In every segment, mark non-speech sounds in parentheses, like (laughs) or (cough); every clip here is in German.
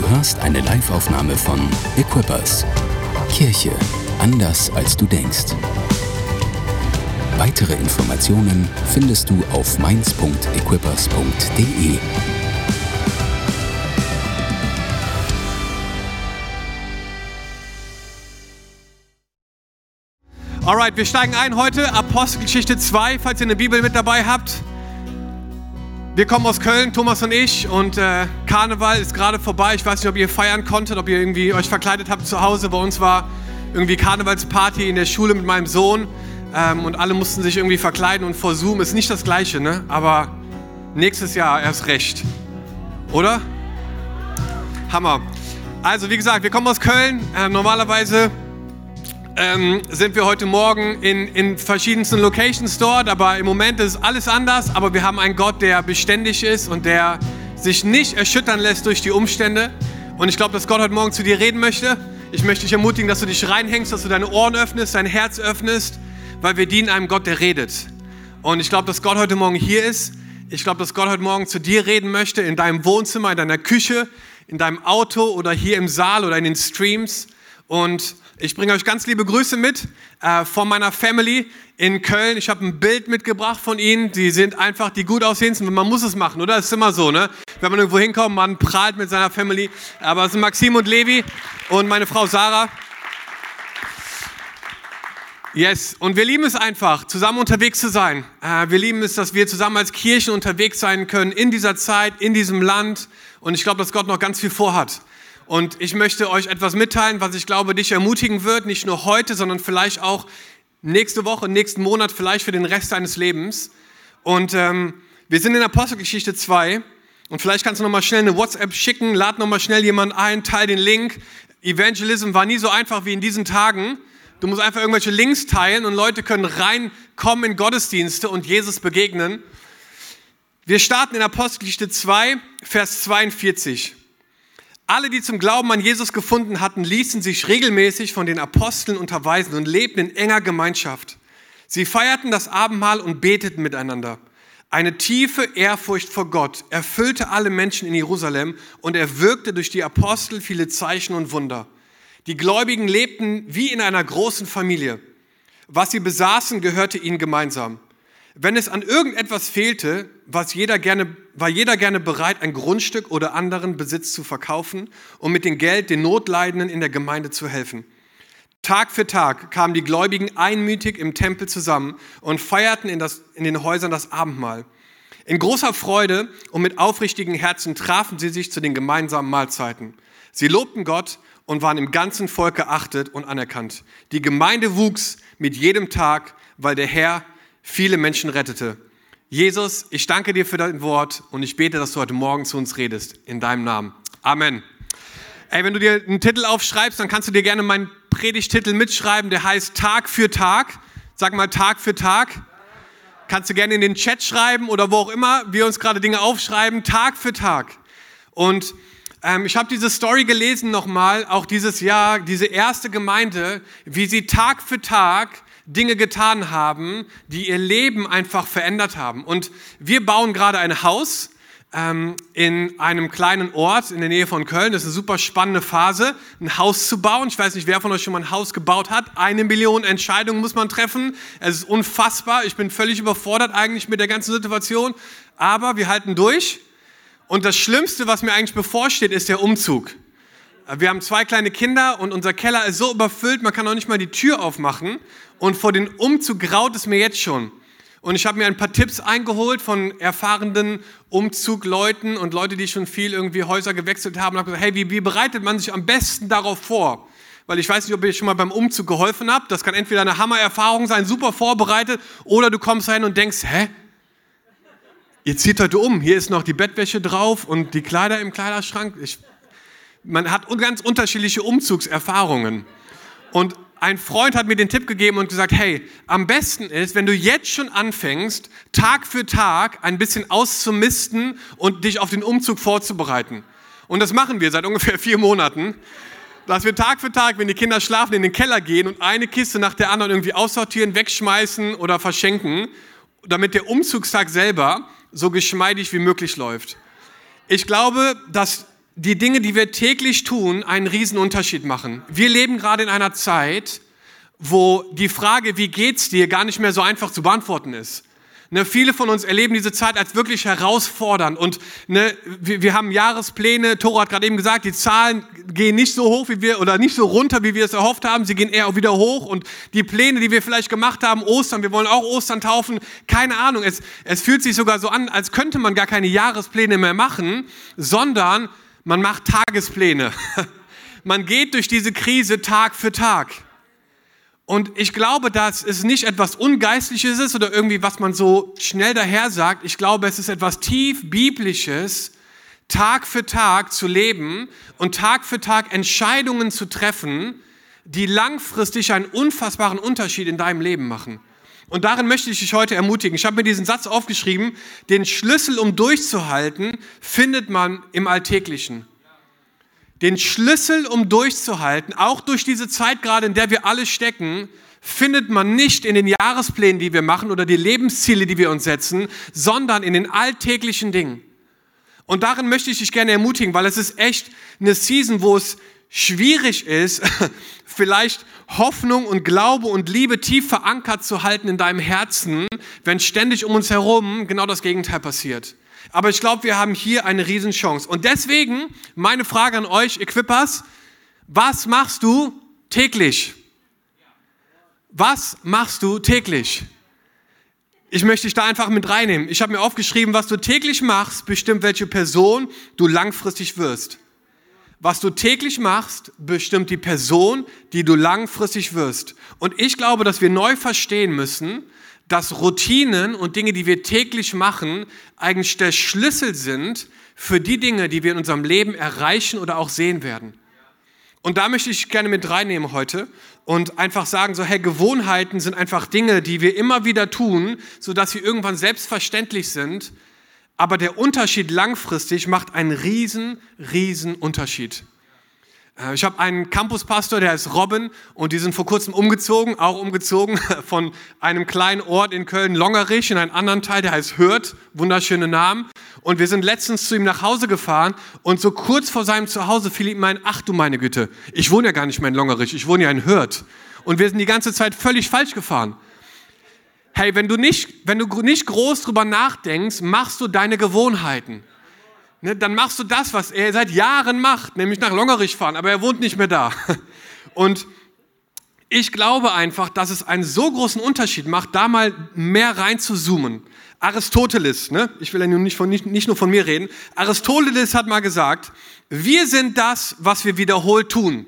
Du hörst eine Liveaufnahme von Equippers. Kirche anders als du denkst. Weitere Informationen findest du auf mainz.equippers.de. Alright, wir steigen ein heute, Apostelgeschichte 2, falls ihr eine Bibel mit dabei habt. Wir kommen aus Köln, Thomas und ich, und äh, Karneval ist gerade vorbei. Ich weiß nicht, ob ihr feiern konntet, ob ihr irgendwie euch verkleidet habt zu Hause. Bei uns war irgendwie Karnevalsparty in der Schule mit meinem Sohn ähm, und alle mussten sich irgendwie verkleiden und vor Zoom ist nicht das Gleiche, ne? Aber nächstes Jahr erst recht, oder? Hammer. Also wie gesagt, wir kommen aus Köln. Äh, normalerweise ähm, sind wir heute Morgen in, in verschiedensten Locations dort, aber im Moment ist alles anders. Aber wir haben einen Gott, der beständig ist und der sich nicht erschüttern lässt durch die Umstände. Und ich glaube, dass Gott heute Morgen zu dir reden möchte. Ich möchte dich ermutigen, dass du dich reinhängst, dass du deine Ohren öffnest, dein Herz öffnest, weil wir dienen einem Gott, der redet. Und ich glaube, dass Gott heute Morgen hier ist. Ich glaube, dass Gott heute Morgen zu dir reden möchte, in deinem Wohnzimmer, in deiner Küche, in deinem Auto oder hier im Saal oder in den Streams. Und ich bringe euch ganz liebe Grüße mit äh, von meiner Family in Köln. Ich habe ein Bild mitgebracht von ihnen. Die sind einfach die gut aussehendsten. Man muss es machen, oder? Das ist immer so, ne? Wenn man irgendwo hinkommt, man prahlt mit seiner Family. Aber es sind Maxim und Levi und meine Frau Sarah. Yes, und wir lieben es einfach, zusammen unterwegs zu sein. Äh, wir lieben es, dass wir zusammen als Kirchen unterwegs sein können in dieser Zeit, in diesem Land. Und ich glaube, dass Gott noch ganz viel vorhat. Und ich möchte euch etwas mitteilen, was ich glaube, dich ermutigen wird, nicht nur heute, sondern vielleicht auch nächste Woche, nächsten Monat, vielleicht für den Rest deines Lebens. Und ähm, wir sind in Apostelgeschichte 2 und vielleicht kannst du nochmal schnell eine WhatsApp schicken, lad nochmal schnell jemanden ein, teil den Link. Evangelism war nie so einfach wie in diesen Tagen. Du musst einfach irgendwelche Links teilen und Leute können reinkommen in Gottesdienste und Jesus begegnen. Wir starten in Apostelgeschichte 2, Vers 42. Alle, die zum Glauben an Jesus gefunden hatten, ließen sich regelmäßig von den Aposteln unterweisen und lebten in enger Gemeinschaft. Sie feierten das Abendmahl und beteten miteinander. Eine tiefe Ehrfurcht vor Gott erfüllte alle Menschen in Jerusalem und er wirkte durch die Apostel viele Zeichen und Wunder. Die Gläubigen lebten wie in einer großen Familie. Was sie besaßen, gehörte ihnen gemeinsam. Wenn es an irgendetwas fehlte, was jeder gerne, war jeder gerne bereit, ein Grundstück oder anderen Besitz zu verkaufen, um mit dem Geld den Notleidenden in der Gemeinde zu helfen. Tag für Tag kamen die Gläubigen einmütig im Tempel zusammen und feierten in, das, in den Häusern das Abendmahl. In großer Freude und mit aufrichtigen Herzen trafen sie sich zu den gemeinsamen Mahlzeiten. Sie lobten Gott und waren im ganzen Volk geachtet und anerkannt. Die Gemeinde wuchs mit jedem Tag, weil der Herr viele Menschen rettete. Jesus, ich danke dir für dein Wort und ich bete, dass du heute Morgen zu uns redest. In deinem Namen. Amen. Ey, wenn du dir einen Titel aufschreibst, dann kannst du dir gerne meinen Predigtitel mitschreiben, der heißt Tag für Tag. Sag mal Tag für Tag. Kannst du gerne in den Chat schreiben oder wo auch immer wir uns gerade Dinge aufschreiben, Tag für Tag. Und ähm, ich habe diese Story gelesen nochmal, auch dieses Jahr, diese erste Gemeinde, wie sie Tag für Tag Dinge getan haben, die ihr Leben einfach verändert haben. Und wir bauen gerade ein Haus ähm, in einem kleinen Ort in der Nähe von Köln. Das ist eine super spannende Phase, ein Haus zu bauen. Ich weiß nicht, wer von euch schon mal ein Haus gebaut hat. Eine Million Entscheidungen muss man treffen. Es ist unfassbar. Ich bin völlig überfordert eigentlich mit der ganzen Situation. Aber wir halten durch. Und das Schlimmste, was mir eigentlich bevorsteht, ist der Umzug. Wir haben zwei kleine Kinder und unser Keller ist so überfüllt, man kann auch nicht mal die Tür aufmachen. Und vor dem Umzug graut es mir jetzt schon. Und ich habe mir ein paar Tipps eingeholt von erfahrenen Umzugleuten und Leute, die schon viel irgendwie Häuser gewechselt haben. Und habe gesagt, hey, wie, wie bereitet man sich am besten darauf vor? Weil ich weiß nicht, ob ihr schon mal beim Umzug geholfen habt. Das kann entweder eine Hammererfahrung sein, super vorbereitet, oder du kommst rein und denkst, hä? Ihr zieht heute um. Hier ist noch die Bettwäsche drauf und die Kleider im Kleiderschrank. Ich, man hat ganz unterschiedliche Umzugserfahrungen. Und ein Freund hat mir den Tipp gegeben und gesagt, hey, am besten ist, wenn du jetzt schon anfängst, Tag für Tag ein bisschen auszumisten und dich auf den Umzug vorzubereiten. Und das machen wir seit ungefähr vier Monaten, dass wir Tag für Tag, wenn die Kinder schlafen, in den Keller gehen und eine Kiste nach der anderen irgendwie aussortieren, wegschmeißen oder verschenken, damit der Umzugstag selber so geschmeidig wie möglich läuft. Ich glaube, dass die Dinge, die wir täglich tun, einen riesen Unterschied machen. Wir leben gerade in einer Zeit, wo die Frage, wie geht's dir, gar nicht mehr so einfach zu beantworten ist. Ne, viele von uns erleben diese Zeit als wirklich herausfordernd und ne, wir, wir haben Jahrespläne. Toro hat gerade eben gesagt, die Zahlen gehen nicht so hoch wie wir oder nicht so runter, wie wir es erhofft haben. Sie gehen eher auch wieder hoch und die Pläne, die wir vielleicht gemacht haben, Ostern, wir wollen auch Ostern taufen, keine Ahnung. Es, es fühlt sich sogar so an, als könnte man gar keine Jahrespläne mehr machen, sondern man macht Tagespläne. (laughs) Man geht durch diese Krise Tag für Tag. Und ich glaube, dass es nicht etwas Ungeistliches ist oder irgendwie, was man so schnell daher sagt. Ich glaube, es ist etwas tief Biblisches, Tag für Tag zu leben und Tag für Tag Entscheidungen zu treffen, die langfristig einen unfassbaren Unterschied in deinem Leben machen. Und darin möchte ich dich heute ermutigen. Ich habe mir diesen Satz aufgeschrieben, den Schlüssel, um durchzuhalten, findet man im Alltäglichen. Den Schlüssel, um durchzuhalten, auch durch diese Zeit gerade, in der wir alle stecken, findet man nicht in den Jahresplänen, die wir machen oder die Lebensziele, die wir uns setzen, sondern in den alltäglichen Dingen. Und darin möchte ich dich gerne ermutigen, weil es ist echt eine Season, wo es schwierig ist, (laughs) vielleicht Hoffnung und Glaube und Liebe tief verankert zu halten in deinem Herzen, wenn ständig um uns herum genau das Gegenteil passiert. Aber ich glaube, wir haben hier eine Riesenchance. Und deswegen meine Frage an euch, Equippers, was machst du täglich? Was machst du täglich? Ich möchte dich da einfach mit reinnehmen. Ich habe mir aufgeschrieben, was du täglich machst, bestimmt, welche Person du langfristig wirst. Was du täglich machst, bestimmt die Person, die du langfristig wirst. Und ich glaube, dass wir neu verstehen müssen, dass Routinen und Dinge, die wir täglich machen, eigentlich der Schlüssel sind für die Dinge, die wir in unserem Leben erreichen oder auch sehen werden. Und da möchte ich gerne mit reinnehmen heute und einfach sagen, so, hey, Gewohnheiten sind einfach Dinge, die wir immer wieder tun, sodass sie irgendwann selbstverständlich sind. Aber der Unterschied langfristig macht einen riesen, riesen Unterschied. Äh, ich habe einen Campuspastor, der heißt Robin und die sind vor kurzem umgezogen, auch umgezogen (laughs) von einem kleinen Ort in Köln, Longerich, in einen anderen Teil, der heißt Hürth, wunderschöne Namen. Und wir sind letztens zu ihm nach Hause gefahren und so kurz vor seinem Zuhause fiel ihm ein, ach du meine Güte, ich wohne ja gar nicht mehr in Longerich, ich wohne ja in Hürth. Und wir sind die ganze Zeit völlig falsch gefahren. Hey, wenn du nicht, wenn du nicht groß drüber nachdenkst, machst du deine Gewohnheiten ne, dann machst du das, was er seit Jahren macht, nämlich nach Longerich fahren, aber er wohnt nicht mehr da. (laughs) Und ich glaube einfach, dass es einen so großen Unterschied macht, da mal mehr rein zu zoomen. Aristoteles, ne? ich will ja nicht, von, nicht, nicht nur von mir reden, Aristoteles hat mal gesagt, wir sind das, was wir wiederholt tun.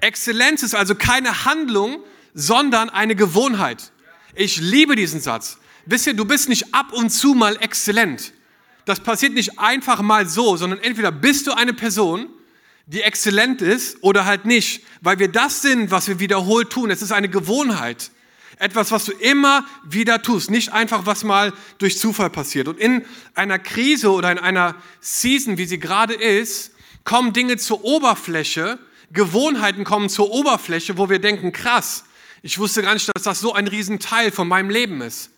Exzellenz ist also keine Handlung, sondern eine Gewohnheit. Ich liebe diesen Satz. Wisst ihr, du bist nicht ab und zu mal exzellent das passiert nicht einfach mal so, sondern entweder bist du eine Person, die exzellent ist oder halt nicht, weil wir das sind, was wir wiederholt tun. Es ist eine Gewohnheit. Etwas, was du immer wieder tust, nicht einfach, was mal durch Zufall passiert. Und in einer Krise oder in einer Season, wie sie gerade ist, kommen Dinge zur Oberfläche, Gewohnheiten kommen zur Oberfläche, wo wir denken, krass, ich wusste gar nicht, dass das so ein Riesenteil von meinem Leben ist.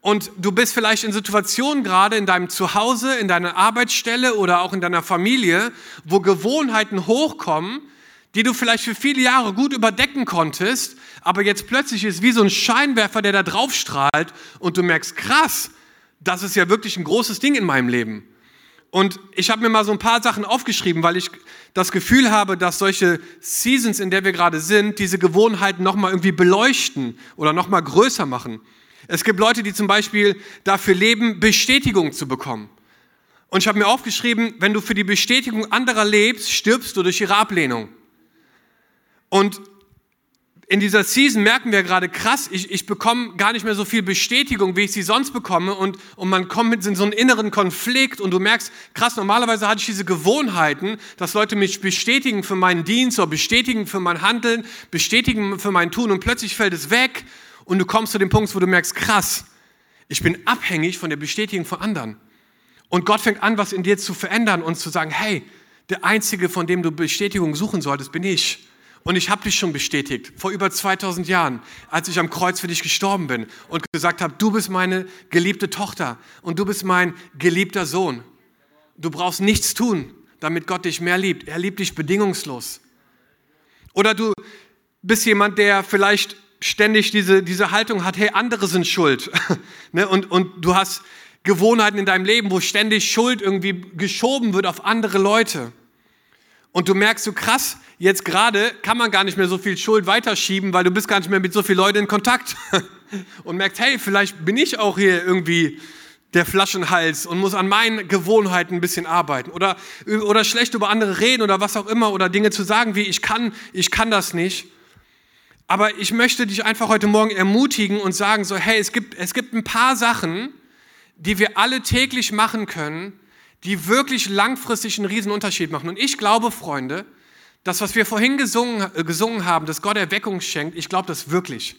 Und du bist vielleicht in Situationen gerade in deinem Zuhause, in deiner Arbeitsstelle oder auch in deiner Familie, wo Gewohnheiten hochkommen, die du vielleicht für viele Jahre gut überdecken konntest, aber jetzt plötzlich ist wie so ein Scheinwerfer, der da drauf strahlt und du merkst, krass, das ist ja wirklich ein großes Ding in meinem Leben. Und ich habe mir mal so ein paar Sachen aufgeschrieben, weil ich das Gefühl habe, dass solche Seasons, in der wir gerade sind, diese Gewohnheiten nochmal irgendwie beleuchten oder nochmal größer machen. Es gibt Leute, die zum Beispiel dafür leben, Bestätigung zu bekommen. Und ich habe mir aufgeschrieben, wenn du für die Bestätigung anderer lebst, stirbst du durch ihre Ablehnung. Und in dieser Season merken wir gerade krass, ich, ich bekomme gar nicht mehr so viel Bestätigung, wie ich sie sonst bekomme. Und, und man kommt mit in so einen inneren Konflikt und du merkst, krass, normalerweise hatte ich diese Gewohnheiten, dass Leute mich bestätigen für meinen Dienst oder bestätigen für mein Handeln, bestätigen für mein Tun und plötzlich fällt es weg und du kommst zu dem Punkt, wo du merkst, krass, ich bin abhängig von der Bestätigung von anderen. Und Gott fängt an, was in dir zu verändern und zu sagen, hey, der Einzige, von dem du Bestätigung suchen solltest, bin ich. Und ich habe dich schon bestätigt, vor über 2000 Jahren, als ich am Kreuz für dich gestorben bin und gesagt habe, du bist meine geliebte Tochter und du bist mein geliebter Sohn. Du brauchst nichts tun. damit Gott dich mehr liebt. Er liebt dich bedingungslos. Oder du bist jemand, der vielleicht ständig diese, diese Haltung hat, hey, andere sind schuld. (laughs) ne? und, und du hast Gewohnheiten in deinem Leben, wo ständig Schuld irgendwie geschoben wird auf andere Leute. Und du merkst so krass, jetzt gerade kann man gar nicht mehr so viel Schuld weiterschieben, weil du bist gar nicht mehr mit so vielen Leuten in Kontakt. (laughs) und merkst, hey, vielleicht bin ich auch hier irgendwie der Flaschenhals und muss an meinen Gewohnheiten ein bisschen arbeiten oder, oder schlecht über andere reden oder was auch immer oder Dinge zu sagen wie ich kann, ich kann das nicht. Aber ich möchte dich einfach heute Morgen ermutigen und sagen so, hey, es gibt, es gibt ein paar Sachen, die wir alle täglich machen können, die wirklich langfristig einen riesen Unterschied machen. Und ich glaube, Freunde, das, was wir vorhin gesungen, äh, gesungen haben, dass Gott Erweckung schenkt, ich glaube das wirklich.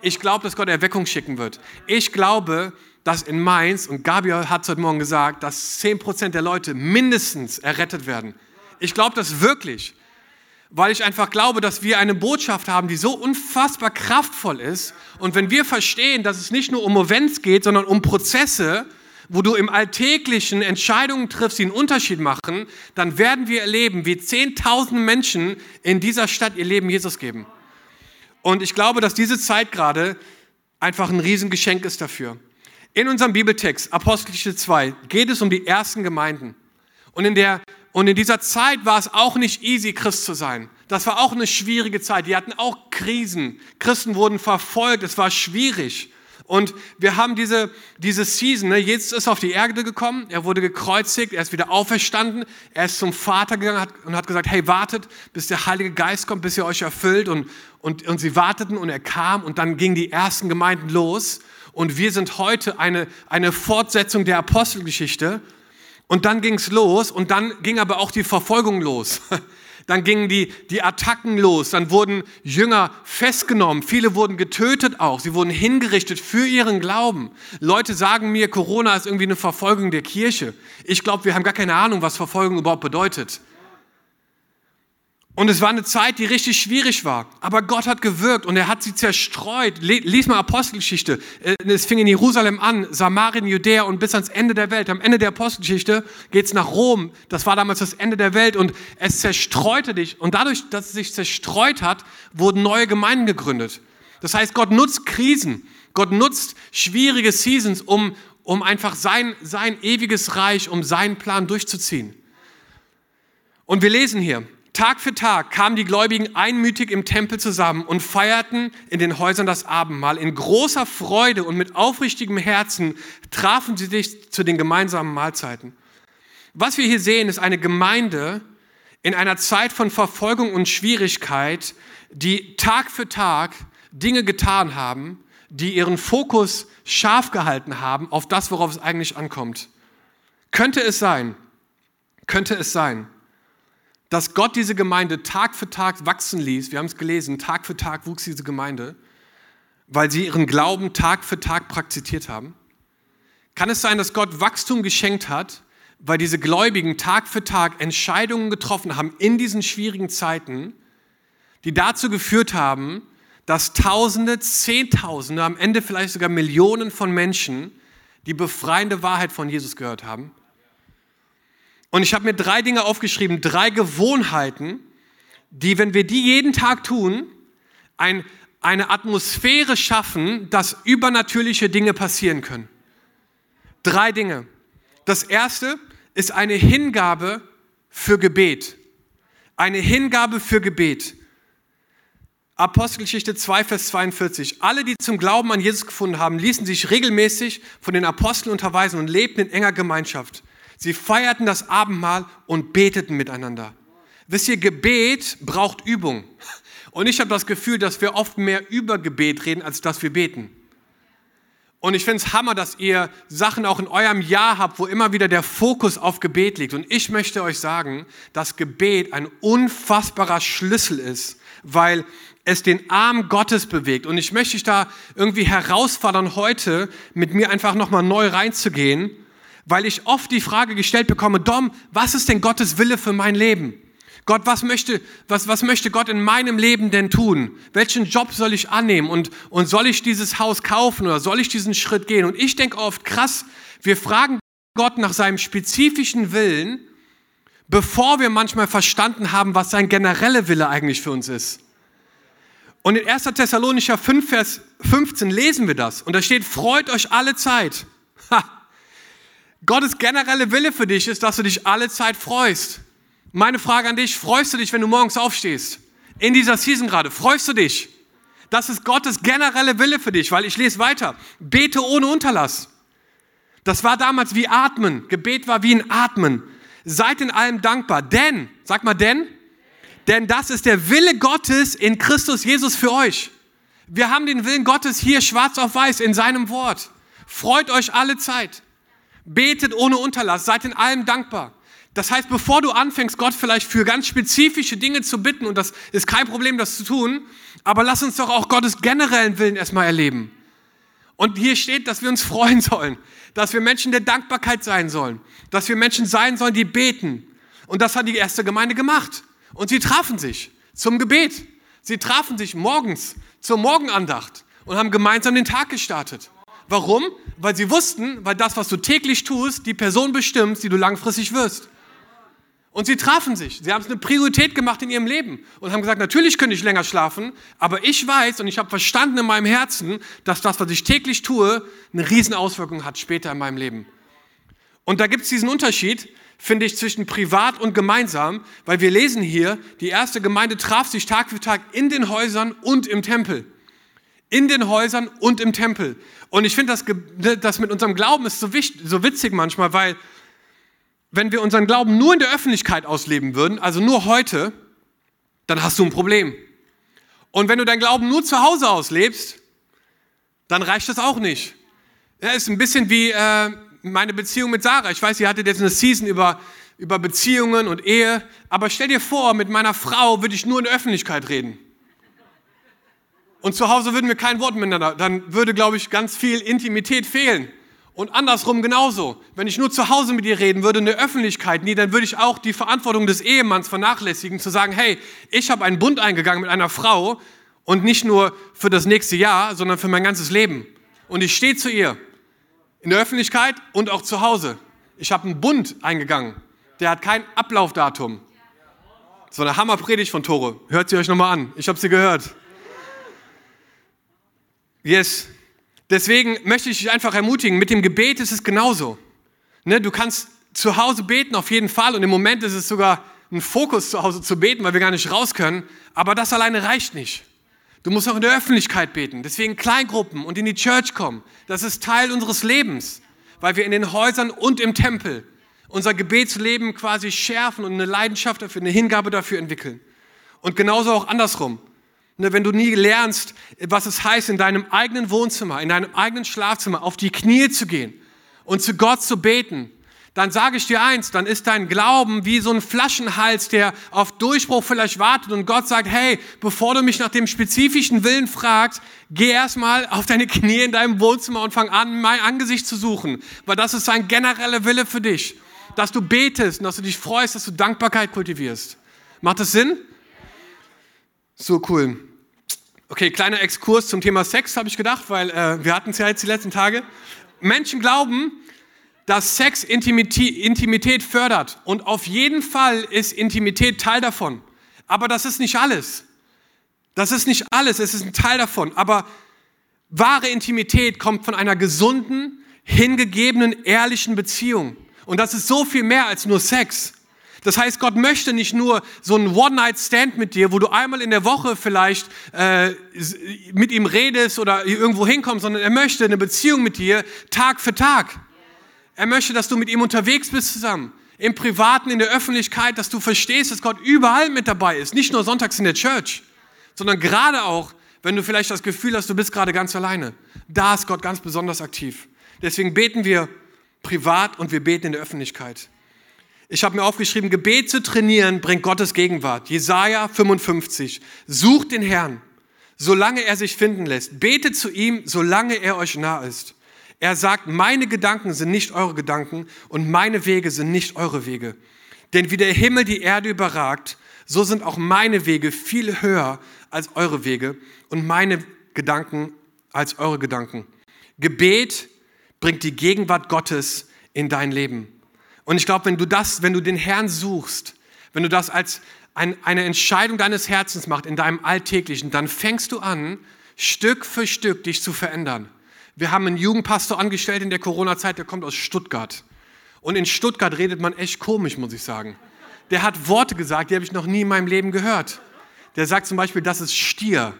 Ich glaube, dass Gott Erweckung schicken wird. Ich glaube, dass in Mainz, und Gabriel hat es heute Morgen gesagt, dass 10% der Leute mindestens errettet werden. Ich glaube das wirklich, weil ich einfach glaube, dass wir eine Botschaft haben, die so unfassbar kraftvoll ist. Und wenn wir verstehen, dass es nicht nur um Events geht, sondern um Prozesse, wo du im Alltäglichen Entscheidungen triffst, die einen Unterschied machen, dann werden wir erleben, wie 10.000 Menschen in dieser Stadt ihr Leben Jesus geben. Und ich glaube, dass diese Zeit gerade einfach ein Riesengeschenk ist dafür. In unserem Bibeltext, Apostelgeschichte 2, geht es um die ersten Gemeinden. Und in, der, und in dieser Zeit war es auch nicht easy, Christ zu sein. Das war auch eine schwierige Zeit. Die hatten auch Krisen. Christen wurden verfolgt. Es war schwierig. Und wir haben diese, diese Season, ne? Jesus ist auf die Erde gekommen, er wurde gekreuzigt, er ist wieder auferstanden, er ist zum Vater gegangen und hat gesagt, hey, wartet, bis der Heilige Geist kommt, bis ihr euch erfüllt. Und, und, und sie warteten und er kam und dann gingen die ersten Gemeinden los. Und wir sind heute eine, eine Fortsetzung der Apostelgeschichte. Und dann ging es los und dann ging aber auch die Verfolgung los. (laughs) Dann gingen die, die Attacken los, dann wurden Jünger festgenommen, viele wurden getötet auch, sie wurden hingerichtet für ihren Glauben. Leute sagen mir, Corona ist irgendwie eine Verfolgung der Kirche. Ich glaube, wir haben gar keine Ahnung, was Verfolgung überhaupt bedeutet. Und es war eine Zeit, die richtig schwierig war. Aber Gott hat gewirkt und er hat sie zerstreut. Lies mal Apostelgeschichte. Äh, es fing in Jerusalem an, Samarien, Judäa und bis ans Ende der Welt. Am Ende der Apostelgeschichte geht es nach Rom. Das war damals das Ende der Welt und es zerstreute dich. Und dadurch, dass es sich zerstreut hat, wurden neue Gemeinden gegründet. Das heißt, Gott nutzt Krisen. Gott nutzt schwierige Seasons, um, um einfach sein, sein ewiges Reich, um seinen Plan durchzuziehen. Und wir lesen hier, Tag für Tag kamen die Gläubigen einmütig im Tempel zusammen und feierten in den Häusern das Abendmahl. In großer Freude und mit aufrichtigem Herzen trafen sie sich zu den gemeinsamen Mahlzeiten. Was wir hier sehen, ist eine Gemeinde in einer Zeit von Verfolgung und Schwierigkeit, die Tag für Tag Dinge getan haben, die ihren Fokus scharf gehalten haben auf das, worauf es eigentlich ankommt. Könnte es sein, könnte es sein, dass Gott diese Gemeinde Tag für Tag wachsen ließ. Wir haben es gelesen, Tag für Tag wuchs diese Gemeinde, weil sie ihren Glauben Tag für Tag praktiziert haben. Kann es sein, dass Gott Wachstum geschenkt hat, weil diese Gläubigen Tag für Tag Entscheidungen getroffen haben in diesen schwierigen Zeiten, die dazu geführt haben, dass Tausende, Zehntausende, am Ende vielleicht sogar Millionen von Menschen die befreiende Wahrheit von Jesus gehört haben? Und ich habe mir drei Dinge aufgeschrieben, drei Gewohnheiten, die, wenn wir die jeden Tag tun, ein, eine Atmosphäre schaffen, dass übernatürliche Dinge passieren können. Drei Dinge. Das erste ist eine Hingabe für Gebet. Eine Hingabe für Gebet. Apostelgeschichte 2, Vers 42. Alle, die zum Glauben an Jesus gefunden haben, ließen sich regelmäßig von den Aposteln unterweisen und lebten in enger Gemeinschaft. Sie feierten das Abendmahl und beteten miteinander. Wisst ihr, Gebet braucht Übung. Und ich habe das Gefühl, dass wir oft mehr über Gebet reden, als dass wir beten. Und ich finde es Hammer, dass ihr Sachen auch in eurem Jahr habt, wo immer wieder der Fokus auf Gebet liegt. Und ich möchte euch sagen, dass Gebet ein unfassbarer Schlüssel ist, weil es den Arm Gottes bewegt. Und ich möchte dich da irgendwie herausfordern, heute mit mir einfach nochmal neu reinzugehen weil ich oft die Frage gestellt bekomme, Dom, was ist denn Gottes Wille für mein Leben? Gott, was möchte, was, was möchte Gott in meinem Leben denn tun? Welchen Job soll ich annehmen? Und, und soll ich dieses Haus kaufen oder soll ich diesen Schritt gehen? Und ich denke oft, krass, wir fragen Gott nach seinem spezifischen Willen, bevor wir manchmal verstanden haben, was sein genereller Wille eigentlich für uns ist. Und in 1. Thessalonicher 5, Vers 15 lesen wir das. Und da steht, freut euch alle Zeit. Ha. Gottes generelle Wille für dich ist, dass du dich alle Zeit freust. Meine Frage an dich, freust du dich, wenn du morgens aufstehst? In dieser Season gerade, freust du dich? Das ist Gottes generelle Wille für dich, weil ich lese weiter. Bete ohne Unterlass. Das war damals wie Atmen. Gebet war wie ein Atmen. Seid in allem dankbar, denn, sag mal denn, denn das ist der Wille Gottes in Christus Jesus für euch. Wir haben den Willen Gottes hier schwarz auf weiß in seinem Wort. Freut euch alle Zeit. Betet ohne Unterlass, seid in allem dankbar. Das heißt, bevor du anfängst, Gott vielleicht für ganz spezifische Dinge zu bitten, und das ist kein Problem, das zu tun, aber lass uns doch auch Gottes generellen Willen erstmal erleben. Und hier steht, dass wir uns (laughs) freuen sollen, dass wir Menschen der Dankbarkeit sein sollen, dass wir Menschen sein sollen, die beten. Und das hat die erste Gemeinde gemacht. Und sie trafen sich zum Gebet. Sie trafen sich morgens zur Morgenandacht und haben gemeinsam den Tag gestartet. Warum? Weil sie wussten, weil das, was du täglich tust, die Person bestimmt, die du langfristig wirst. Und sie trafen sich. Sie haben es eine Priorität gemacht in ihrem Leben und haben gesagt, natürlich könnte ich länger schlafen, aber ich weiß und ich habe verstanden in meinem Herzen, dass das, was ich täglich tue, eine Riesenauswirkung hat später in meinem Leben. Und da gibt es diesen Unterschied, finde ich, zwischen privat und gemeinsam, weil wir lesen hier, die erste Gemeinde traf sich Tag für Tag in den Häusern und im Tempel. In den Häusern und im Tempel. Und ich finde, das, das mit unserem Glauben ist so, wichtig, so witzig manchmal, weil wenn wir unseren Glauben nur in der Öffentlichkeit ausleben würden, also nur heute, dann hast du ein Problem. Und wenn du deinen Glauben nur zu Hause auslebst, dann reicht das auch nicht. Ja, ist ein bisschen wie äh, meine Beziehung mit Sarah. Ich weiß, ihr hattet jetzt eine Season über, über Beziehungen und Ehe, aber stell dir vor, mit meiner Frau würde ich nur in der Öffentlichkeit reden. Und zu Hause würden wir kein Wort miteinander. Dann würde, glaube ich, ganz viel Intimität fehlen. Und andersrum genauso. Wenn ich nur zu Hause mit dir reden würde, in der Öffentlichkeit nie, dann würde ich auch die Verantwortung des Ehemanns vernachlässigen, zu sagen, hey, ich habe einen Bund eingegangen mit einer Frau und nicht nur für das nächste Jahr, sondern für mein ganzes Leben. Und ich stehe zu ihr. In der Öffentlichkeit und auch zu Hause. Ich habe einen Bund eingegangen. Der hat kein Ablaufdatum. So eine Hammerpredigt von Tore. Hört sie euch nochmal an. Ich habe sie gehört. Yes. Deswegen möchte ich dich einfach ermutigen, mit dem Gebet ist es genauso. Ne, du kannst zu Hause beten auf jeden Fall und im Moment ist es sogar ein Fokus zu Hause zu beten, weil wir gar nicht raus können, aber das alleine reicht nicht. Du musst auch in der Öffentlichkeit beten, deswegen Kleingruppen und in die Church kommen. Das ist Teil unseres Lebens, weil wir in den Häusern und im Tempel unser Gebetsleben quasi schärfen und eine Leidenschaft dafür, eine Hingabe dafür entwickeln. Und genauso auch andersrum. Ne, wenn du nie lernst, was es heißt, in deinem eigenen Wohnzimmer, in deinem eigenen Schlafzimmer auf die Knie zu gehen und zu Gott zu beten, dann sage ich dir eins, dann ist dein Glauben wie so ein Flaschenhals, der auf Durchbruch vielleicht wartet und Gott sagt, hey, bevor du mich nach dem spezifischen Willen fragst, geh erstmal auf deine Knie in deinem Wohnzimmer und fang an, mein Angesicht zu suchen, weil das ist sein genereller Wille für dich, dass du betest und dass du dich freust, dass du Dankbarkeit kultivierst. Macht das Sinn? So cool. Okay, kleiner Exkurs zum Thema Sex habe ich gedacht, weil äh, wir hatten es ja jetzt die letzten Tage. Menschen glauben, dass Sex Intimität fördert und auf jeden Fall ist Intimität Teil davon. Aber das ist nicht alles. Das ist nicht alles, es ist ein Teil davon. Aber wahre Intimität kommt von einer gesunden, hingegebenen, ehrlichen Beziehung. Und das ist so viel mehr als nur Sex. Das heißt, Gott möchte nicht nur so einen One-Night-Stand mit dir, wo du einmal in der Woche vielleicht äh, mit ihm redest oder irgendwo hinkommst, sondern er möchte eine Beziehung mit dir Tag für Tag. Er möchte, dass du mit ihm unterwegs bist zusammen. Im Privaten, in der Öffentlichkeit, dass du verstehst, dass Gott überall mit dabei ist. Nicht nur sonntags in der Church, sondern gerade auch, wenn du vielleicht das Gefühl hast, du bist gerade ganz alleine. Da ist Gott ganz besonders aktiv. Deswegen beten wir privat und wir beten in der Öffentlichkeit. Ich habe mir aufgeschrieben, Gebet zu trainieren bringt Gottes Gegenwart. Jesaja 55. Sucht den Herrn, solange er sich finden lässt. Betet zu ihm, solange er euch nah ist. Er sagt, meine Gedanken sind nicht eure Gedanken und meine Wege sind nicht eure Wege. Denn wie der Himmel die Erde überragt, so sind auch meine Wege viel höher als eure Wege und meine Gedanken als eure Gedanken. Gebet bringt die Gegenwart Gottes in dein Leben. Und ich glaube, wenn du das, wenn du den Herrn suchst, wenn du das als ein, eine Entscheidung deines Herzens machst in deinem Alltäglichen, dann fängst du an, Stück für Stück dich zu verändern. Wir haben einen Jugendpastor angestellt in der Corona-Zeit, der kommt aus Stuttgart. Und in Stuttgart redet man echt komisch, muss ich sagen. Der hat Worte gesagt, die habe ich noch nie in meinem Leben gehört. Der sagt zum Beispiel, das ist Stier.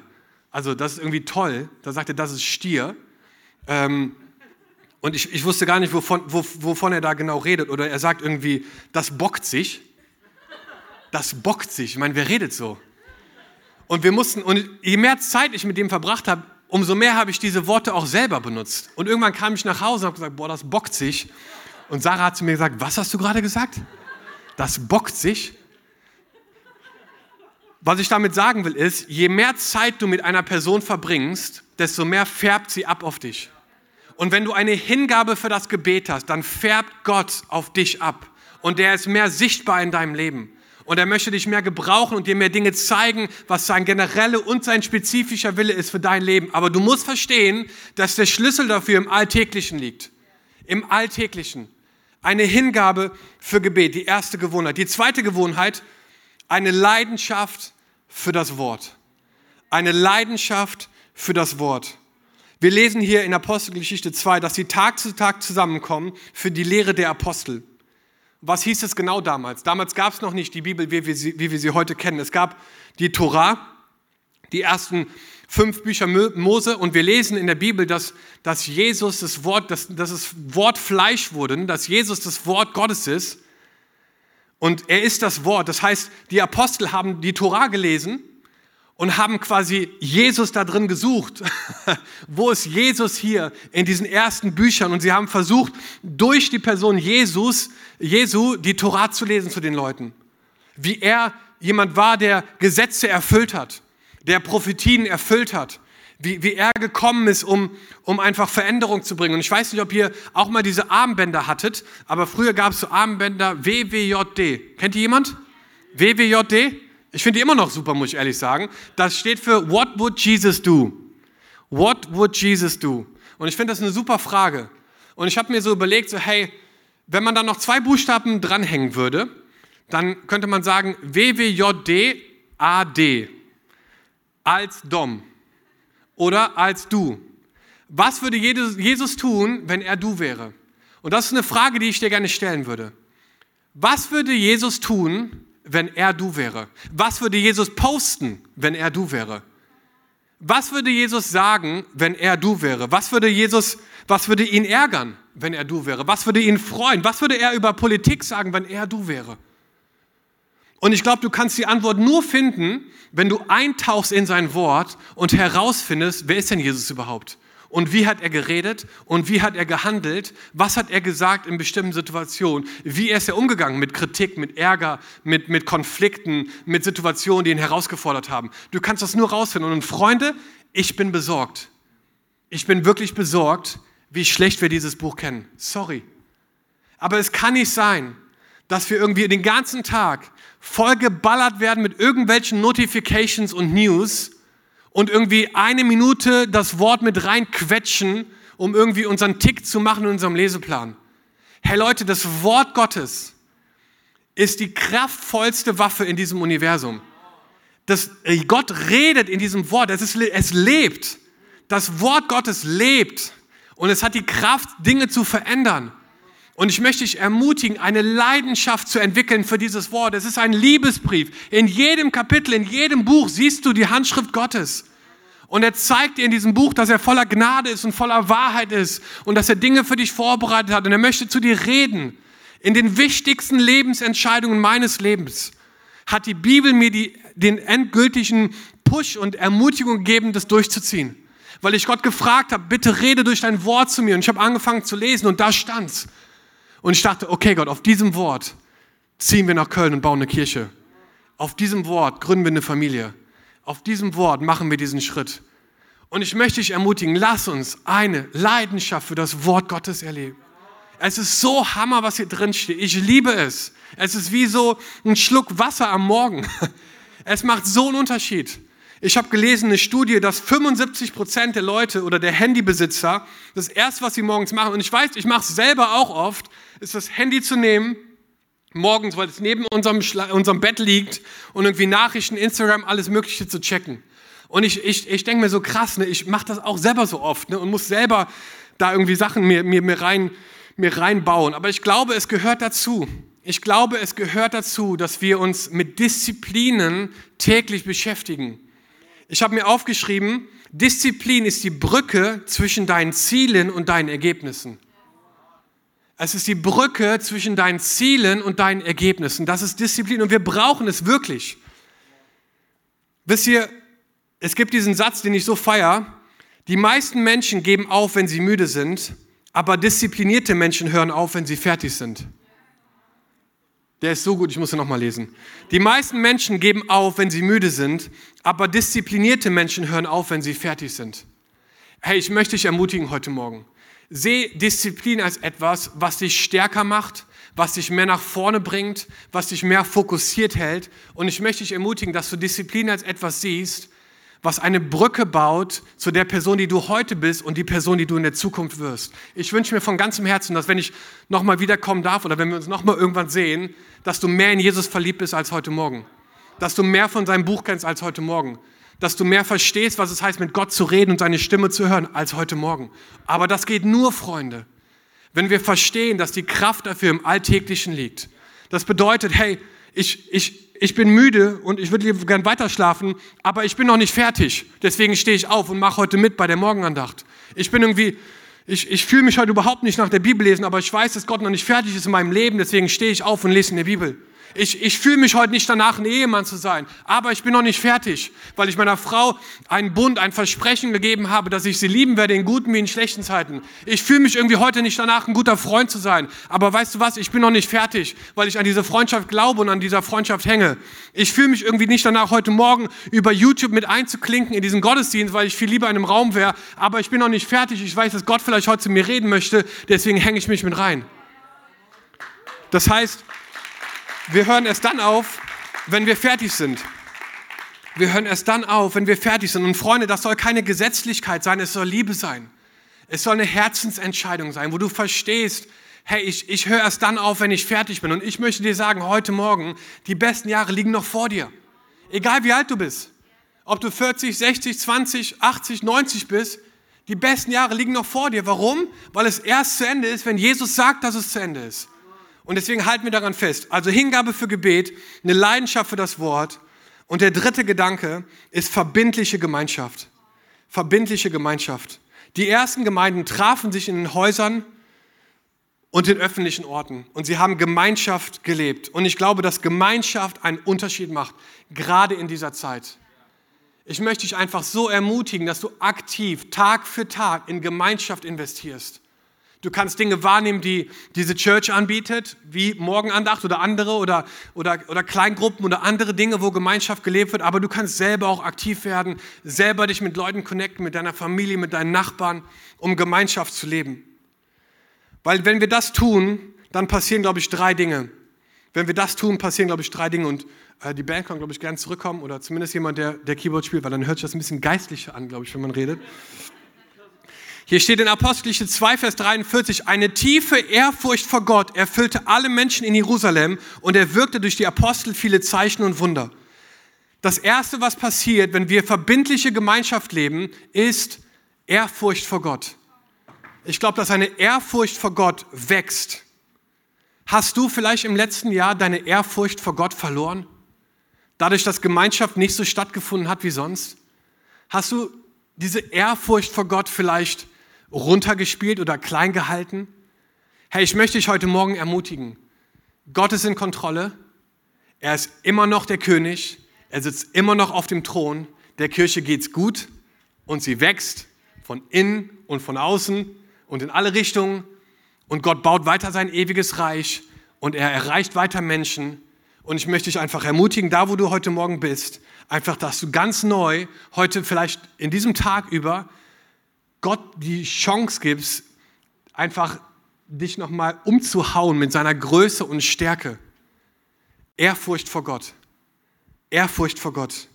Also das ist irgendwie toll. Da sagt er, das ist Stier. Ähm, und ich, ich wusste gar nicht, wovon, wovon er da genau redet. Oder er sagt irgendwie, das bockt sich. Das bockt sich. Ich meine, wer redet so? Und wir mussten, und je mehr Zeit ich mit dem verbracht habe, umso mehr habe ich diese Worte auch selber benutzt. Und irgendwann kam ich nach Hause und habe gesagt, boah, das bockt sich. Und Sarah hat zu mir gesagt, was hast du gerade gesagt? Das bockt sich. Was ich damit sagen will, ist, je mehr Zeit du mit einer Person verbringst, desto mehr färbt sie ab auf dich. Und wenn du eine Hingabe für das Gebet hast, dann färbt Gott auf dich ab. Und der ist mehr sichtbar in deinem Leben. Und er möchte dich mehr gebrauchen und dir mehr Dinge zeigen, was sein genereller und sein spezifischer Wille ist für dein Leben. Aber du musst verstehen, dass der Schlüssel dafür im Alltäglichen liegt. Im Alltäglichen. Eine Hingabe für Gebet, die erste Gewohnheit. Die zweite Gewohnheit, eine Leidenschaft für das Wort. Eine Leidenschaft für das Wort. Wir lesen hier in Apostelgeschichte 2, dass sie Tag zu Tag zusammenkommen für die Lehre der Apostel. Was hieß es genau damals? Damals gab es noch nicht die Bibel, wie wir, sie, wie wir sie heute kennen. Es gab die Torah, die ersten fünf Bücher Mose und wir lesen in der Bibel, dass, dass Jesus das Wort, dass, dass das Wort Fleisch wurde, dass Jesus das Wort Gottes ist und er ist das Wort. Das heißt, die Apostel haben die Torah gelesen und haben quasi Jesus da drin gesucht. (laughs) Wo ist Jesus hier in diesen ersten Büchern? Und sie haben versucht, durch die Person Jesus, Jesu, die Torah zu lesen zu den Leuten. Wie er jemand war, der Gesetze erfüllt hat, der Prophetien erfüllt hat. Wie, wie er gekommen ist, um, um einfach Veränderung zu bringen. Und ich weiß nicht, ob ihr auch mal diese Armbänder hattet, aber früher gab es so Armbänder WWJD. Kennt ihr jemand? WWJD? Ich finde die immer noch super, muss ich ehrlich sagen. Das steht für What would Jesus do? What would Jesus do? Und ich finde das eine super Frage. Und ich habe mir so überlegt, so hey, wenn man da noch zwei Buchstaben dranhängen würde, dann könnte man sagen WWJD AD als Dom oder als du. Was würde Jesus tun, wenn er du wäre? Und das ist eine Frage, die ich dir gerne stellen würde. Was würde Jesus tun, wenn er du wäre? Was würde Jesus posten, wenn er du wäre? Was würde Jesus sagen, wenn er du wäre? Was würde Jesus, was würde ihn ärgern, wenn er du wäre? Was würde ihn freuen? Was würde er über Politik sagen, wenn er du wäre? Und ich glaube, du kannst die Antwort nur finden, wenn du eintauchst in sein Wort und herausfindest, wer ist denn Jesus überhaupt? Und wie hat er geredet? Und wie hat er gehandelt? Was hat er gesagt in bestimmten Situationen? Wie ist er umgegangen mit Kritik, mit Ärger, mit, mit Konflikten, mit Situationen, die ihn herausgefordert haben? Du kannst das nur rausfinden. Und Freunde, ich bin besorgt. Ich bin wirklich besorgt, wie schlecht wir dieses Buch kennen. Sorry. Aber es kann nicht sein, dass wir irgendwie den ganzen Tag voll geballert werden mit irgendwelchen Notifications und News und irgendwie eine Minute das Wort mit reinquetschen, um irgendwie unseren Tick zu machen in unserem Leseplan. Hey Leute, das Wort Gottes ist die kraftvollste Waffe in diesem Universum. Das, äh, Gott redet in diesem Wort, es, ist, es lebt. Das Wort Gottes lebt und es hat die Kraft, Dinge zu verändern. Und ich möchte dich ermutigen, eine Leidenschaft zu entwickeln für dieses Wort. Es ist ein Liebesbrief. In jedem Kapitel, in jedem Buch siehst du die Handschrift Gottes. Und er zeigt dir in diesem Buch, dass er voller Gnade ist und voller Wahrheit ist und dass er Dinge für dich vorbereitet hat. Und er möchte zu dir reden. In den wichtigsten Lebensentscheidungen meines Lebens hat die Bibel mir die, den endgültigen Push und Ermutigung gegeben, das durchzuziehen. Weil ich Gott gefragt habe, bitte rede durch dein Wort zu mir. Und ich habe angefangen zu lesen und da stand's. Und ich dachte, okay Gott, auf diesem Wort ziehen wir nach Köln und bauen eine Kirche. Auf diesem Wort gründen wir eine Familie. Auf diesem Wort machen wir diesen Schritt. Und ich möchte dich ermutigen, lass uns eine Leidenschaft für das Wort Gottes erleben. Es ist so Hammer, was hier drin steht. Ich liebe es. Es ist wie so ein Schluck Wasser am Morgen. (laughs) Es macht so einen Unterschied. Ich habe gelesen eine Studie, dass 75 Prozent der Leute oder der Handybesitzer das erste, was sie morgens machen, und ich weiß, ich mache es selber auch oft, ist das Handy zu nehmen, morgens, weil es neben unserem, unserem Bett liegt und irgendwie Nachrichten, Instagram, alles Mögliche zu checken. Und ich, ich, ich denke mir so krass, ne, ich mache das auch selber so oft ne, und muss selber da irgendwie Sachen mir, mir, mir, rein, mir reinbauen. Aber ich glaube, es gehört dazu. Ich glaube, es gehört dazu, dass wir uns mit Disziplinen täglich beschäftigen. Ich habe mir aufgeschrieben, Disziplin ist die Brücke zwischen deinen Zielen und deinen Ergebnissen. Es ist die Brücke zwischen deinen Zielen und deinen Ergebnissen. Das ist Disziplin und wir brauchen es wirklich. Wisst ihr, es gibt diesen Satz, den ich so feier. Die meisten Menschen geben auf, wenn sie müde sind, aber disziplinierte Menschen hören auf, wenn sie fertig sind. Der ist so gut, ich muss ihn nochmal lesen. Die meisten Menschen geben auf, wenn sie müde sind, aber disziplinierte Menschen hören auf, wenn sie fertig sind. Hey, ich möchte dich ermutigen heute Morgen. Seh Disziplin als etwas, was dich stärker macht, was dich mehr nach vorne bringt, was dich mehr fokussiert hält. Und ich möchte dich ermutigen, dass du Disziplin als etwas siehst, was eine Brücke baut zu der Person, die du heute bist und die Person, die du in der Zukunft wirst. Ich wünsche mir von ganzem Herzen, dass wenn ich nochmal wiederkommen darf oder wenn wir uns nochmal irgendwann sehen, dass du mehr in Jesus verliebt bist als heute Morgen. Dass du mehr von seinem Buch kennst als heute Morgen. Dass du mehr verstehst, was es heißt, mit Gott zu reden und seine Stimme zu hören als heute Morgen. Aber das geht nur, Freunde, wenn wir verstehen, dass die Kraft dafür im Alltäglichen liegt. Das bedeutet, hey, ich, ich, ich bin müde und ich würde gern weiter schlafen, aber ich bin noch nicht fertig. Deswegen stehe ich auf und mache heute mit bei der Morgenandacht. Ich bin irgendwie, ich, ich fühle mich heute überhaupt nicht nach der Bibel lesen, aber ich weiß, dass Gott noch nicht fertig ist in meinem Leben, deswegen stehe ich auf und lese in der Bibel. Ich, ich fühle mich heute nicht danach, ein Ehemann zu sein, aber ich bin noch nicht fertig, weil ich meiner Frau einen Bund, ein Versprechen gegeben habe, dass ich sie lieben werde in guten wie in schlechten Zeiten. Ich fühle mich irgendwie heute nicht danach, ein guter Freund zu sein, aber weißt du was, ich bin noch nicht fertig, weil ich an diese Freundschaft glaube und an dieser Freundschaft hänge. Ich fühle mich irgendwie nicht danach, heute Morgen über YouTube mit einzuklinken in diesen Gottesdienst, weil ich viel lieber in einem Raum wäre, aber ich bin noch nicht fertig. Ich weiß, dass Gott vielleicht heute zu mir reden möchte, deswegen hänge ich mich mit rein. Das heißt, wir hören erst dann auf, wenn wir fertig sind. Wir hören erst dann auf, wenn wir fertig sind. Und Freunde, das soll keine Gesetzlichkeit sein, es soll Liebe sein. Es soll eine Herzensentscheidung sein, wo du verstehst, hey, ich, ich höre erst dann auf, wenn ich fertig bin. Und ich möchte dir sagen, heute Morgen, die besten Jahre liegen noch vor dir. Egal wie alt du bist. Ob du 40, 60, 20, 80, 90 bist, die besten Jahre liegen noch vor dir. Warum? Weil es erst zu Ende ist, wenn Jesus sagt, dass es zu Ende ist. Und deswegen halten wir daran fest. Also Hingabe für Gebet, eine Leidenschaft für das Wort. Und der dritte Gedanke ist verbindliche Gemeinschaft. Verbindliche Gemeinschaft. Die ersten Gemeinden trafen sich in den Häusern und in öffentlichen Orten. Und sie haben Gemeinschaft gelebt. Und ich glaube, dass Gemeinschaft einen Unterschied macht, gerade in dieser Zeit. Ich möchte dich einfach so ermutigen, dass du aktiv Tag für Tag in Gemeinschaft investierst. Du kannst Dinge wahrnehmen, die diese Church anbietet, wie Morgenandacht oder andere oder, oder, oder Kleingruppen oder andere Dinge, wo Gemeinschaft gelebt wird. Aber du kannst selber auch aktiv werden, selber dich mit Leuten connecten, mit deiner Familie, mit deinen Nachbarn, um Gemeinschaft zu leben. Weil wenn wir das tun, dann passieren, glaube ich, drei Dinge. Wenn wir das tun, passieren, glaube ich, drei Dinge. Und äh, die Band kann, glaube ich, gerne zurückkommen oder zumindest jemand, der, der Keyboard spielt, weil dann hört sich das ein bisschen geistlicher an, glaube ich, wenn man redet. Hier steht in Apostelgeschichte 2, Vers 43, eine tiefe Ehrfurcht vor Gott erfüllte alle Menschen in Jerusalem und er wirkte durch die Apostel viele Zeichen und Wunder. Das Erste, was passiert, wenn wir verbindliche Gemeinschaft leben, ist Ehrfurcht vor Gott. Ich glaube, dass eine Ehrfurcht vor Gott wächst. Hast du vielleicht im letzten Jahr deine Ehrfurcht vor Gott verloren? Dadurch, dass Gemeinschaft nicht so stattgefunden hat wie sonst? Hast du diese Ehrfurcht vor Gott vielleicht runtergespielt oder klein gehalten? Hey, ich möchte dich heute Morgen ermutigen. Gott ist in Kontrolle. Er ist immer noch der König. Er sitzt immer noch auf dem Thron. Der Kirche geht's gut und sie wächst von innen und von außen und in alle Richtungen. Und Gott baut weiter sein ewiges Reich und er erreicht weiter Menschen. Und ich möchte dich einfach ermutigen, da wo du heute Morgen bist, einfach, dass du ganz neu heute vielleicht in diesem Tag über Gott die Chance gibst, einfach dich nochmal umzuhauen mit seiner Größe und Stärke. Ehrfurcht vor Gott. Ehrfurcht vor Gott.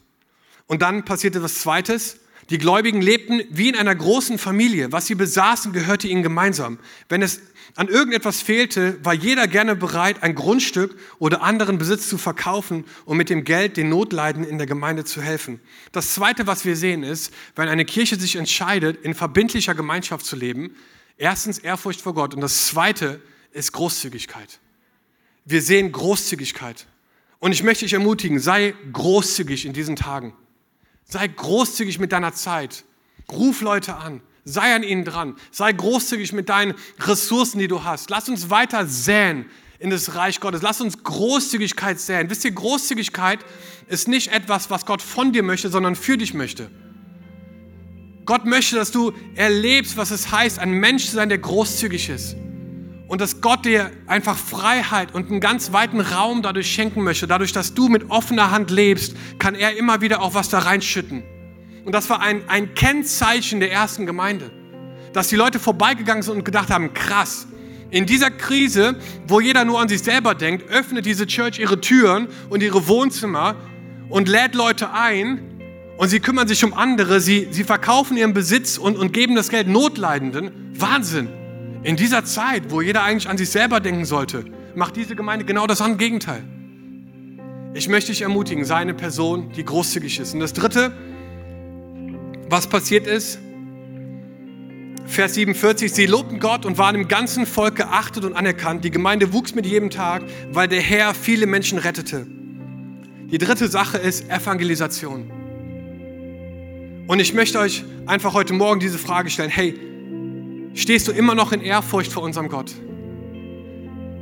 Und dann passierte was Zweites. Die Gläubigen lebten wie in einer großen Familie. Was sie besaßen, gehörte ihnen gemeinsam. Wenn es an irgendetwas fehlte, war jeder gerne bereit, ein Grundstück oder anderen Besitz zu verkaufen, um mit dem Geld den Notleiden in der Gemeinde zu helfen. Das Zweite, was wir sehen, ist, wenn eine Kirche sich entscheidet, in verbindlicher Gemeinschaft zu leben, erstens Ehrfurcht vor Gott und das Zweite ist Großzügigkeit. Wir sehen Großzügigkeit. Und ich möchte dich ermutigen, sei großzügig in diesen Tagen. Sei großzügig mit deiner Zeit. Ruf Leute an. Sei an ihnen dran. Sei großzügig mit deinen Ressourcen, die du hast. Lass uns weiter säen in das Reich Gottes. Lass uns Großzügigkeit säen. Wisst ihr, Großzügigkeit ist nicht etwas, was Gott von dir möchte, sondern für dich möchte. Gott möchte, dass du erlebst, was es heißt, ein Mensch zu sein, der großzügig ist. Und dass Gott dir einfach Freiheit und einen ganz weiten Raum dadurch schenken möchte. Dadurch, dass du mit offener Hand lebst, kann er immer wieder auch was da reinschütten. Und das war ein, ein Kennzeichen der ersten Gemeinde. Dass die Leute vorbeigegangen sind und gedacht haben, krass, in dieser Krise, wo jeder nur an sich selber denkt, öffnet diese Church ihre Türen und ihre Wohnzimmer und lädt Leute ein und sie kümmern sich um andere, sie, sie verkaufen ihren Besitz und, und geben das Geld Notleidenden. Wahnsinn! In dieser Zeit, wo jeder eigentlich an sich selber denken sollte, macht diese Gemeinde genau das andere Gegenteil. Ich möchte dich ermutigen, sei eine Person, die großzügig ist. Und das Dritte, was passiert ist, Vers 47, sie lobten Gott und waren im ganzen Volk geachtet und anerkannt. Die Gemeinde wuchs mit jedem Tag, weil der Herr viele Menschen rettete. Die dritte Sache ist Evangelisation. Und ich möchte euch einfach heute Morgen diese Frage stellen. Hey, stehst du immer noch in Ehrfurcht vor unserem Gott?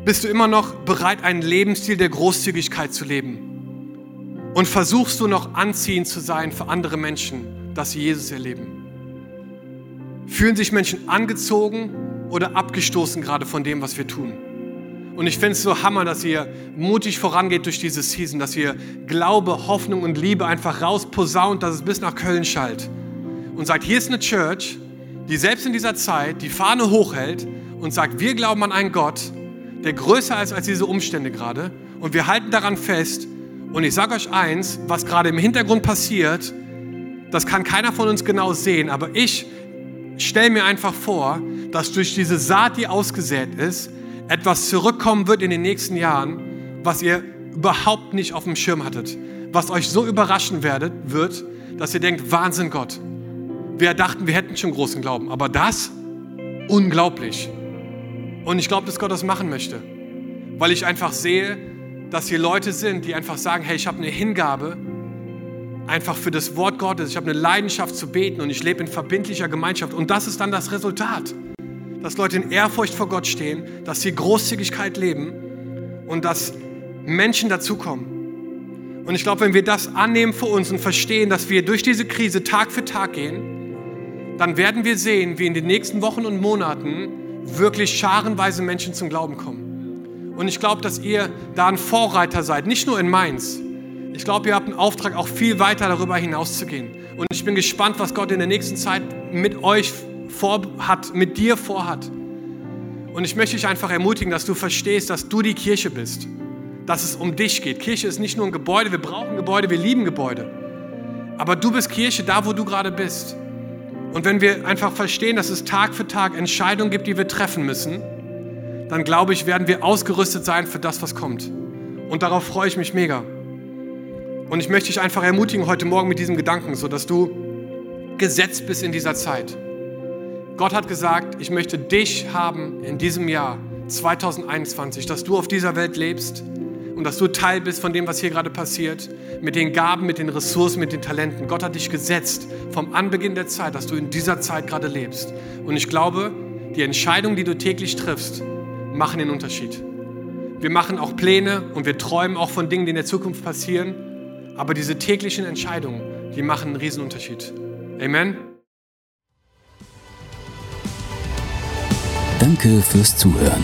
Bist du immer noch bereit, einen Lebensstil der Großzügigkeit zu leben? Und versuchst du noch anziehend zu sein für andere Menschen? dass sie Jesus erleben? Fühlen sich Menschen angezogen oder abgestoßen gerade von dem, was wir tun? Und ich finde es so hammer, dass ihr mutig vorangeht durch diese Season, dass ihr Glaube, Hoffnung und Liebe einfach rausposaunt, dass es bis nach Köln schallt. Und sagt, hier ist eine Church, die selbst in dieser Zeit die Fahne hochhält und sagt, wir glauben an einen Gott, der größer ist als diese Umstände gerade. Und wir halten daran fest. Und ich sage euch eins, was gerade im Hintergrund passiert, das kann keiner von uns genau sehen, aber ich stelle mir einfach vor, dass durch diese Saat, die ausgesät ist, etwas zurückkommen wird in den nächsten Jahren, was ihr überhaupt nicht auf dem Schirm hattet. Was euch so überraschen werdet, wird, dass ihr denkt, Wahnsinn Gott. Wir dachten, wir hätten schon großen Glauben, aber das, unglaublich. Und ich glaube, dass Gott das machen möchte, weil ich einfach sehe, dass hier Leute sind, die einfach sagen, hey, ich habe eine Hingabe einfach für das Wort Gottes. Ich habe eine Leidenschaft zu beten und ich lebe in verbindlicher Gemeinschaft. Und das ist dann das Resultat, dass Leute in Ehrfurcht vor Gott stehen, dass sie Großzügigkeit leben und dass Menschen dazukommen. Und ich glaube, wenn wir das annehmen für uns und verstehen, dass wir durch diese Krise Tag für Tag gehen, dann werden wir sehen, wie in den nächsten Wochen und Monaten wirklich scharenweise Menschen zum Glauben kommen. Und ich glaube, dass ihr da ein Vorreiter seid, nicht nur in Mainz, ich glaube, ihr habt einen Auftrag, auch viel weiter darüber hinaus zu gehen. Und ich bin gespannt, was Gott in der nächsten Zeit mit euch vorhat, mit dir vorhat. Und ich möchte dich einfach ermutigen, dass du verstehst, dass du die Kirche bist. Dass es um dich geht. Kirche ist nicht nur ein Gebäude, wir brauchen Gebäude, wir lieben Gebäude. Aber du bist Kirche da, wo du gerade bist. Und wenn wir einfach verstehen, dass es Tag für Tag Entscheidungen gibt, die wir treffen müssen, dann glaube ich, werden wir ausgerüstet sein für das, was kommt. Und darauf freue ich mich mega. Und ich möchte dich einfach ermutigen heute Morgen mit diesem Gedanken, so dass du gesetzt bist in dieser Zeit. Gott hat gesagt, ich möchte dich haben in diesem Jahr 2021, dass du auf dieser Welt lebst und dass du Teil bist von dem, was hier gerade passiert, mit den Gaben, mit den Ressourcen, mit den Talenten. Gott hat dich gesetzt vom Anbeginn der Zeit, dass du in dieser Zeit gerade lebst. Und ich glaube, die Entscheidungen, die du täglich triffst, machen den Unterschied. Wir machen auch Pläne und wir träumen auch von Dingen, die in der Zukunft passieren. Aber diese täglichen Entscheidungen, die machen einen Riesenunterschied. Amen. Danke fürs Zuhören.